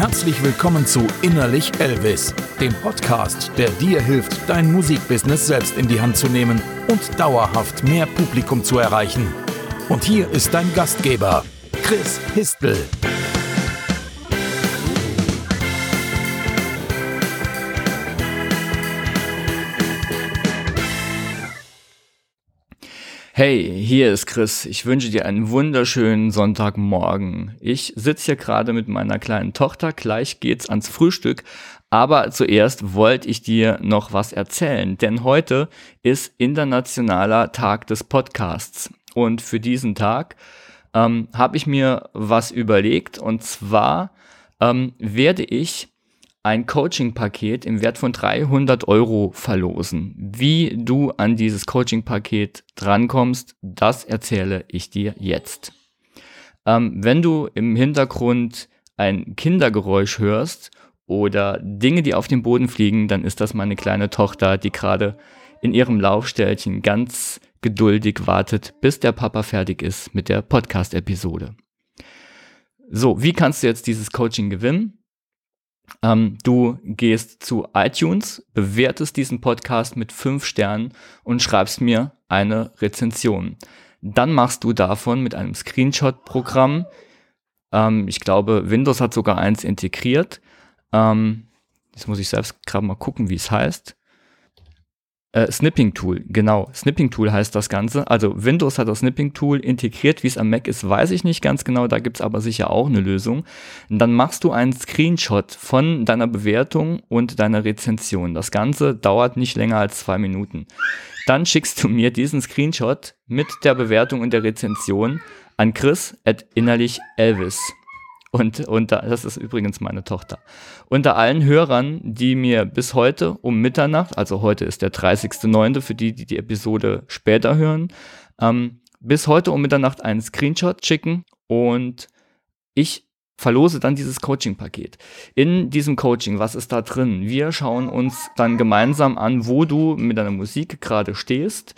Herzlich willkommen zu Innerlich Elvis, dem Podcast, der dir hilft, dein Musikbusiness selbst in die Hand zu nehmen und dauerhaft mehr Publikum zu erreichen. Und hier ist dein Gastgeber, Chris Histel. Hey, hier ist Chris. Ich wünsche dir einen wunderschönen Sonntagmorgen. Ich sitze hier gerade mit meiner kleinen Tochter. Gleich geht's ans Frühstück. Aber zuerst wollte ich dir noch was erzählen, denn heute ist internationaler Tag des Podcasts. Und für diesen Tag ähm, habe ich mir was überlegt. Und zwar ähm, werde ich ein Coaching-Paket im Wert von 300 Euro verlosen. Wie du an dieses Coaching-Paket drankommst, das erzähle ich dir jetzt. Ähm, wenn du im Hintergrund ein Kindergeräusch hörst oder Dinge, die auf dem Boden fliegen, dann ist das meine kleine Tochter, die gerade in ihrem Laufstellchen ganz geduldig wartet, bis der Papa fertig ist mit der Podcast-Episode. So, wie kannst du jetzt dieses Coaching gewinnen? Ähm, du gehst zu iTunes, bewertest diesen Podcast mit fünf Sternen und schreibst mir eine Rezension. Dann machst du davon mit einem Screenshot-Programm, ähm, ich glaube, Windows hat sogar eins integriert. Ähm, jetzt muss ich selbst gerade mal gucken, wie es heißt. Äh, Snipping Tool, genau. Snipping Tool heißt das Ganze. Also Windows hat das Snipping Tool integriert. Wie es am Mac ist, weiß ich nicht ganz genau. Da gibt es aber sicher auch eine Lösung. Und dann machst du einen Screenshot von deiner Bewertung und deiner Rezension. Das Ganze dauert nicht länger als zwei Minuten. Dann schickst du mir diesen Screenshot mit der Bewertung und der Rezension an chris at innerlich Elvis. Und, und das ist übrigens meine Tochter. Unter allen Hörern, die mir bis heute um Mitternacht, also heute ist der 30.09. für die, die die Episode später hören, ähm, bis heute um Mitternacht einen Screenshot schicken und ich verlose dann dieses Coaching-Paket. In diesem Coaching, was ist da drin? Wir schauen uns dann gemeinsam an, wo du mit deiner Musik gerade stehst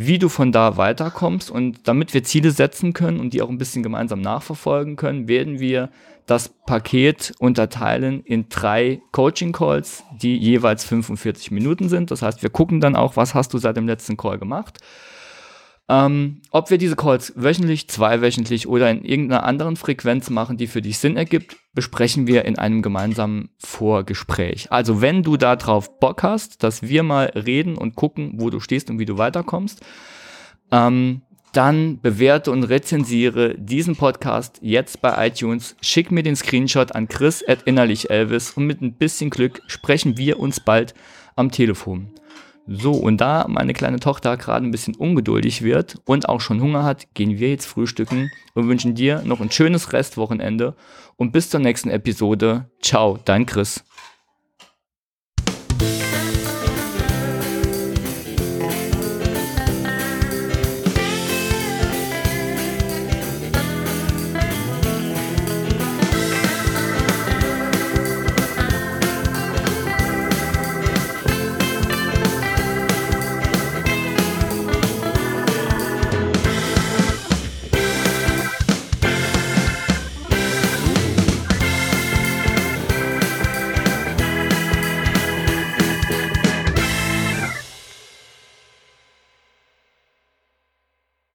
wie du von da weiterkommst. Und damit wir Ziele setzen können und die auch ein bisschen gemeinsam nachverfolgen können, werden wir das Paket unterteilen in drei Coaching Calls, die jeweils 45 Minuten sind. Das heißt, wir gucken dann auch, was hast du seit dem letzten Call gemacht ähm, ob wir diese Calls wöchentlich, zweiwöchentlich oder in irgendeiner anderen Frequenz machen, die für dich Sinn ergibt, besprechen wir in einem gemeinsamen Vorgespräch. Also wenn du darauf Bock hast, dass wir mal reden und gucken, wo du stehst und wie du weiterkommst, ähm, dann bewerte und rezensiere diesen Podcast jetzt bei iTunes. Schick mir den Screenshot an chris at innerlich Elvis und mit ein bisschen Glück sprechen wir uns bald am Telefon. So, und da meine kleine Tochter gerade ein bisschen ungeduldig wird und auch schon Hunger hat, gehen wir jetzt frühstücken und wünschen dir noch ein schönes Restwochenende und bis zur nächsten Episode. Ciao, dein Chris.